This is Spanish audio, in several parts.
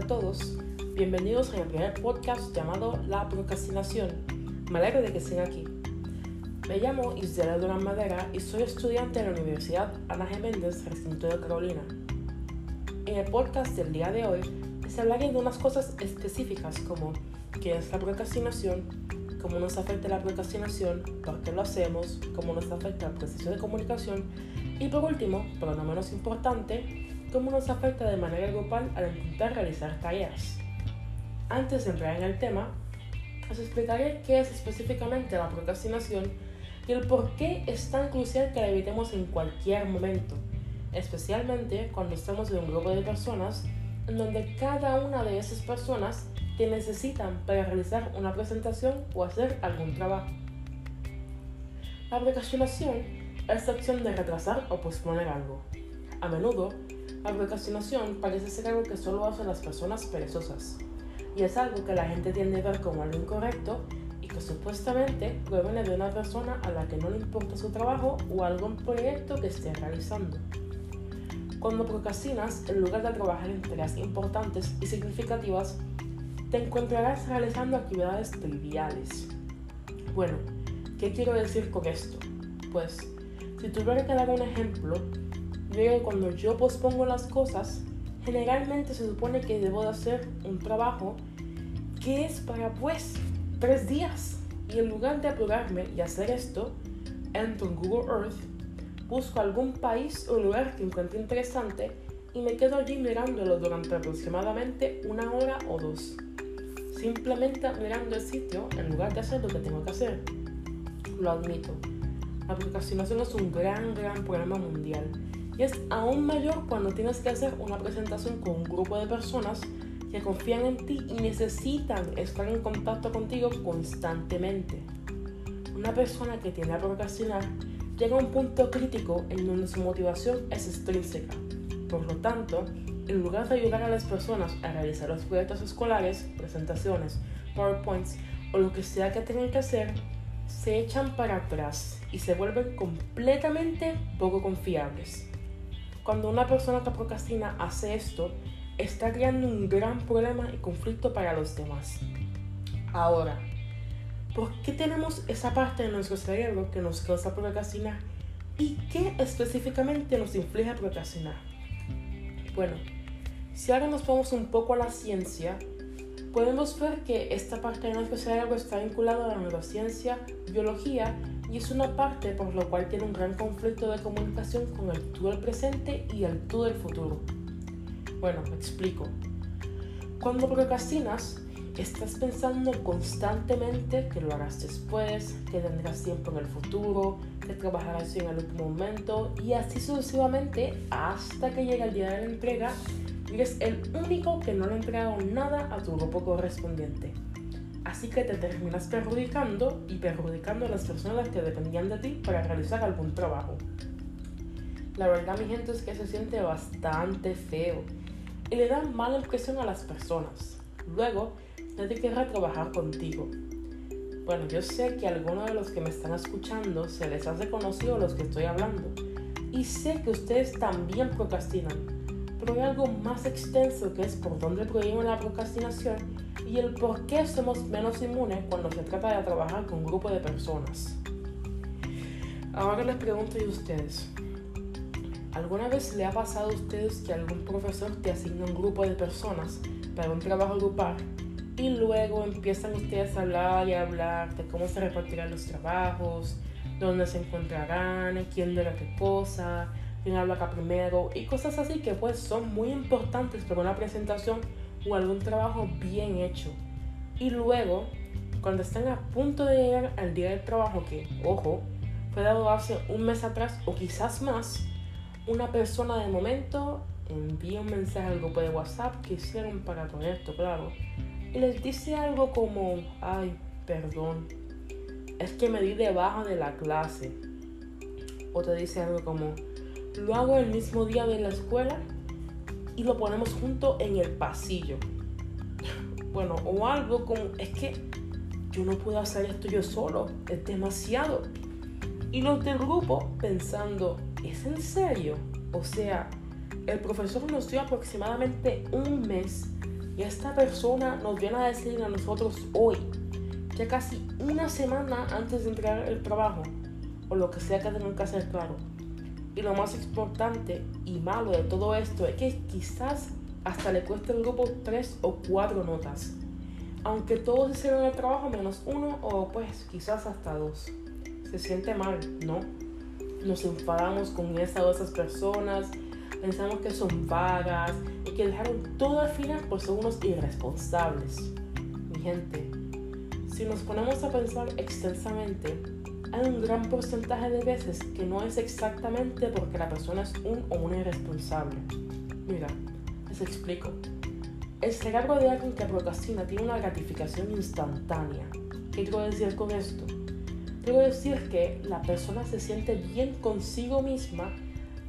a todos. Bienvenidos a mi primer podcast llamado La Procrastinación. Me alegro de que estén aquí. Me llamo Isabela Durán Madera y soy estudiante de la Universidad Ana G. Méndez, recinto de Carolina. En el podcast del día de hoy les hablaré de unas cosas específicas como qué es la procrastinación, cómo nos afecta la procrastinación, por qué lo hacemos, cómo nos afecta el proceso de comunicación y por último, pero no menos importante, cómo nos afecta de manera grupal al intentar realizar tareas. Antes de entrar en el tema, os explicaré qué es específicamente la procrastinación y el por qué es tan crucial que la evitemos en cualquier momento, especialmente cuando estamos en un grupo de personas en donde cada una de esas personas te necesitan para realizar una presentación o hacer algún trabajo. La procrastinación es la opción de retrasar o posponer algo. A menudo la procrastinación parece ser algo que solo hacen las personas perezosas, y es algo que la gente tiende a ver como algo incorrecto y que supuestamente proviene de una persona a la que no le importa su trabajo o algún proyecto que esté realizando. Cuando procrastinas, en lugar de trabajar en tareas importantes y significativas, te encontrarás realizando actividades triviales. Bueno, ¿qué quiero decir con esto? Pues, si tuviera que dar un ejemplo, Luego, cuando yo pospongo las cosas, generalmente se supone que debo de hacer un trabajo que es para pues tres días. Y en lugar de apurarme y hacer esto, entro en Google Earth, busco algún país o lugar que encuentre interesante y me quedo allí mirándolo durante aproximadamente una hora o dos. Simplemente mirando el sitio en lugar de hacer lo que tengo que hacer. Lo admito. La procrastinación es un gran, gran problema mundial y es aún mayor cuando tienes que hacer una presentación con un grupo de personas que confían en ti y necesitan estar en contacto contigo constantemente. Una persona que tiende a procrastinar llega a un punto crítico en donde su motivación es extrínseca. Por lo tanto, en lugar de ayudar a las personas a realizar los proyectos escolares, presentaciones, PowerPoints o lo que sea que tengan que hacer, se echan para atrás y se vuelven completamente poco confiables. Cuando una persona que procrastina hace esto, está creando un gran problema y conflicto para los demás. Ahora, ¿por qué tenemos esa parte de nuestro cerebro que nos causa procrastinar? ¿Y qué específicamente nos inflige procrastinar? Bueno, si ahora nos ponemos un poco a la ciencia, podemos ver que esta parte de nuestro cerebro está vinculada a la neurociencia, biología y es una parte por lo cual tiene un gran conflicto de comunicación con el tú del presente y el tú del futuro. Bueno, explico. Cuando procrastinas, estás pensando constantemente que lo harás después, que tendrás tiempo en el futuro, que trabajarás en el momento y así sucesivamente hasta que llegue el día de la entrega y eres el único que no le ha entregado nada a tu grupo correspondiente. Así que te terminas perjudicando y perjudicando a las personas que dependían de ti para realizar algún trabajo. La verdad, mi gente, es que se siente bastante feo y le da mala impresión a las personas. Luego, nadie querrá trabajar contigo. Bueno, yo sé que a algunos de los que me están escuchando se les hace conocido los que estoy hablando. Y sé que ustedes también procrastinan pero hay algo más extenso que es por dónde proviene la procrastinación y el por qué somos menos inmunes cuando se trata de trabajar con un grupo de personas. Ahora les pregunto a ustedes, ¿alguna vez le ha pasado a ustedes que algún profesor te asigna un grupo de personas para un trabajo grupal y luego empiezan ustedes a hablar y a hablar de cómo se repartirán los trabajos, dónde se encontrarán, quién de la qué cosa, quién habla acá primero y cosas así que pues son muy importantes para una presentación o algún trabajo bien hecho. Y luego, cuando estén a punto de llegar al día del trabajo, que, ojo, fue dado hace un mes atrás o quizás más, una persona de momento envía un mensaje al grupo de WhatsApp que hicieron para con esto, claro, y les dice algo como, ay, perdón, es que me di debajo de la clase. O te dice algo como, lo hago el mismo día de la escuela y lo ponemos junto en el pasillo. Bueno, o algo como, es que yo no puedo hacer esto yo solo, es demasiado. Y los del grupo pensando, ¿es en serio? O sea, el profesor nos dio aproximadamente un mes Y esta persona nos viene a decir a nosotros hoy, ya casi una semana antes de entregar el trabajo, o lo que sea que tengan que hacer claro. Y lo más importante y malo de todo esto es que quizás hasta le cueste al grupo tres o cuatro notas. Aunque todos hicieron el trabajo menos uno o pues quizás hasta dos. Se siente mal, ¿no? Nos enfadamos con esa o esas personas, pensamos que son vagas y que dejaron todo al final por ser unos irresponsables. Mi gente, si nos ponemos a pensar extensamente, hay un gran porcentaje de veces que no es exactamente porque la persona es un o una irresponsable. Mira, les explico. El cerebro de alguien que procrastina tiene una gratificación instantánea. ¿Qué quiero decir con esto? Quiero decir que la persona se siente bien consigo misma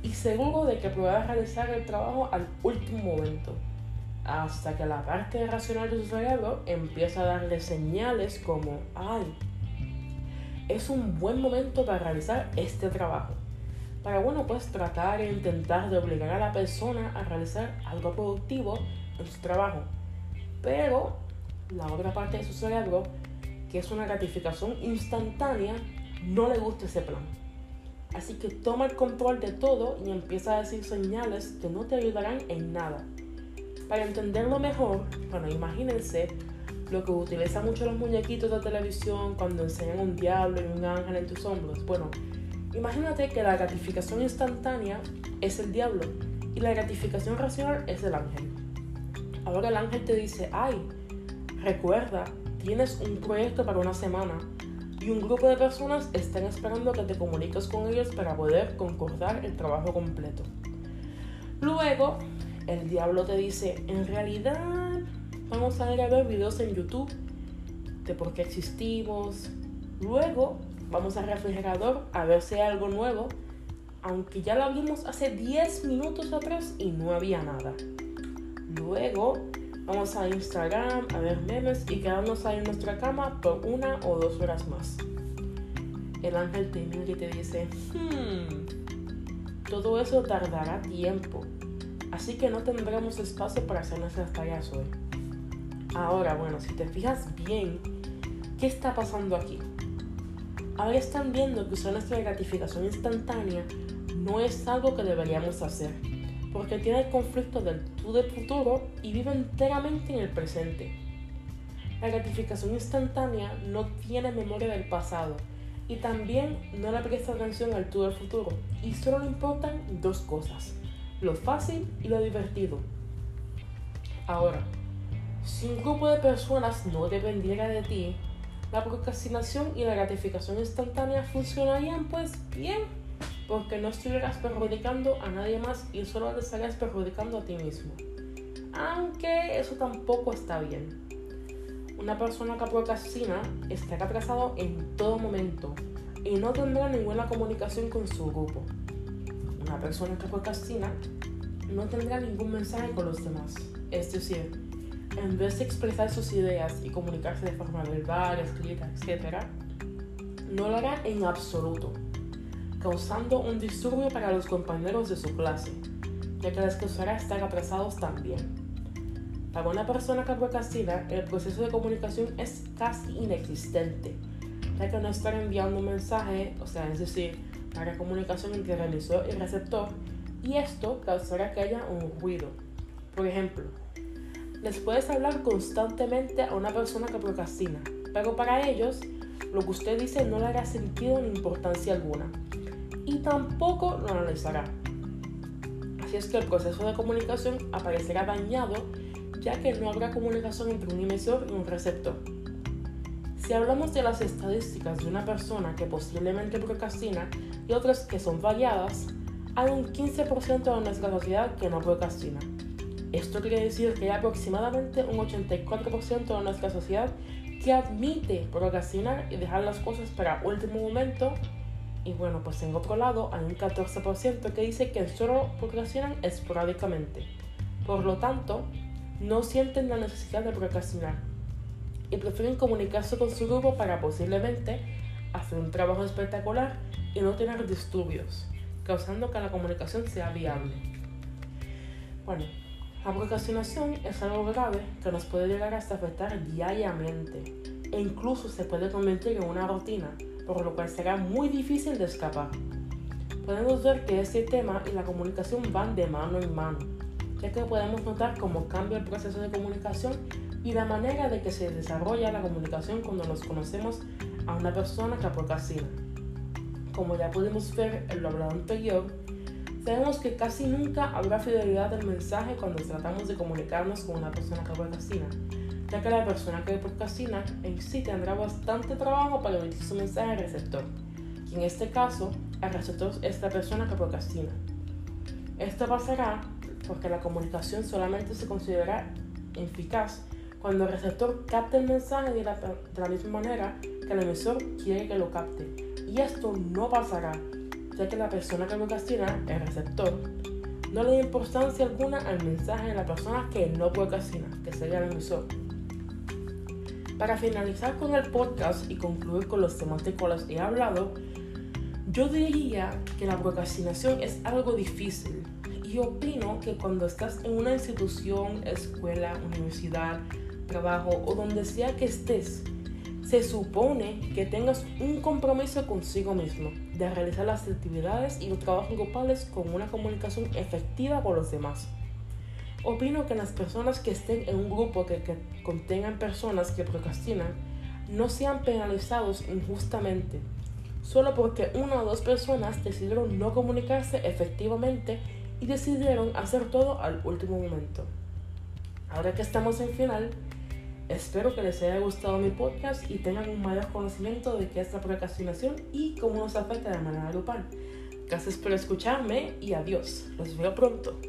y seguro de que podrá realizar el trabajo al último momento, hasta que la parte racional de su cerebro empieza a darle señales como, ay, es un buen momento para realizar este trabajo. Para bueno, pues tratar e intentar de obligar a la persona a realizar algo productivo en su trabajo. Pero la otra parte de su cerebro, que es una gratificación instantánea, no le gusta ese plan. Así que toma el control de todo y empieza a decir señales que no te ayudarán en nada. Para entenderlo mejor, bueno, imagínense lo que utilizan mucho los muñequitos de televisión cuando enseñan un diablo y un ángel en tus hombros. Bueno, imagínate que la gratificación instantánea es el diablo y la gratificación racional es el ángel. Ahora el ángel te dice, ay, recuerda, tienes un proyecto para una semana y un grupo de personas están esperando que te comuniques con ellos para poder concordar el trabajo completo. Luego, el diablo te dice, en realidad vamos a ir a ver videos en YouTube de por qué existimos. Luego vamos al refrigerador a ver si hay algo nuevo, aunque ya lo vimos hace 10 minutos atrás y no había nada. Luego vamos a Instagram a ver memes y quedarnos ahí en nuestra cama por una o dos horas más. El ángel te mira y te dice, hmm, todo eso tardará tiempo, así que no tendremos espacio para hacer nuestras tareas hoy. Ahora, bueno, si te fijas bien, ¿qué está pasando aquí? Ahora están viendo que usar nuestra gratificación instantánea no es algo que deberíamos hacer, porque tiene el conflicto del tú del futuro y vive enteramente en el presente. La gratificación instantánea no tiene memoria del pasado y también no le presta atención al tú del futuro y solo le importan dos cosas, lo fácil y lo divertido. Ahora, si un grupo de personas no dependiera de ti, la procrastinación y la gratificación instantánea funcionarían pues bien, porque no estuvieras perjudicando a nadie más y solo te estarías perjudicando a ti mismo. Aunque eso tampoco está bien. Una persona que procrastina estará atrasado en todo momento y no tendrá ninguna comunicación con su grupo. Una persona que procrastina no tendrá ningún mensaje con los demás. Es decir, en vez de expresar sus ideas y comunicarse de forma verbal, escrita, etc., no lo hará en absoluto, causando un disturbio para los compañeros de su clase, ya que les causará estar atrasados también. Para una persona que procrastina, el proceso de comunicación es casi inexistente, ya que no estar enviando un mensaje, o sea, es decir, la comunicación entre el emisor y receptor, y esto causará que haya un ruido. Por ejemplo, les puedes hablar constantemente a una persona que procrastina, pero para ellos lo que usted dice no le hará sentido ni importancia alguna y tampoco lo analizará. Así es que el proceso de comunicación aparecerá dañado ya que no habrá comunicación entre un emisor y un receptor. Si hablamos de las estadísticas de una persona que posiblemente procrastina y otras que son variadas, hay un 15% de nuestra sociedad que no procrastina. Esto quiere decir que hay aproximadamente un 84% de nuestra sociedad que admite procrastinar y dejar las cosas para último momento. Y bueno, pues en otro lado hay un 14% que dice que solo procrastinan esporádicamente. Por lo tanto, no sienten la necesidad de procrastinar y prefieren comunicarse con su grupo para posiblemente hacer un trabajo espectacular y no tener disturbios, causando que la comunicación sea viable. Bueno, La procrastinación es algo grave que nos puede llegar hasta afectar diariamente e incluso se puede convertir en una rutina, por lo cual será muy difícil de escapar. Podemos ver que este tema y la comunicación van de mano en mano, ya que podemos notar cómo cambia el proceso de comunicación y la manera de que se desarrolla la comunicación cuando nos conocemos a una persona que procrastina. Como ya pudimos ver en lo hablado anterior, Sabemos que casi nunca habrá fidelidad del mensaje cuando tratamos de comunicarnos con una persona que procrastina, ya que la persona que procrastina en sí tendrá bastante trabajo para emitir su mensaje al receptor, y en este caso, el receptor es la persona que procrastina. Esto pasará porque la comunicación solamente se considera eficaz cuando el receptor capte el mensaje de la, de la misma manera que el emisor quiere que lo capte. Y esto no pasará ya que la persona que procrastina, el receptor, no le da importancia alguna al mensaje de la persona que no procrastina, que sería el emisor. Para finalizar con el podcast y concluir con los temas de los he hablado, yo diría que la procrastinación es algo difícil y opino que cuando estás en una institución, escuela, universidad, trabajo o donde sea que estés, se supone que tengas un compromiso consigo mismo de realizar las actividades y los trabajos grupales con una comunicación efectiva con los demás. Opino que las personas que estén en un grupo que, contengan personas que procrastinan no sean penalizados injustamente, solo porque una o dos personas decidieron no comunicarse efectivamente y decidieron hacer todo al último momento. Ahora que estamos en final, Espero que les haya gustado mi podcast y tengan un mayor conocimiento de qué es la procrastinación y cómo nos afecta de manera grupal. Gracias por escucharme y adiós. Los veo pronto.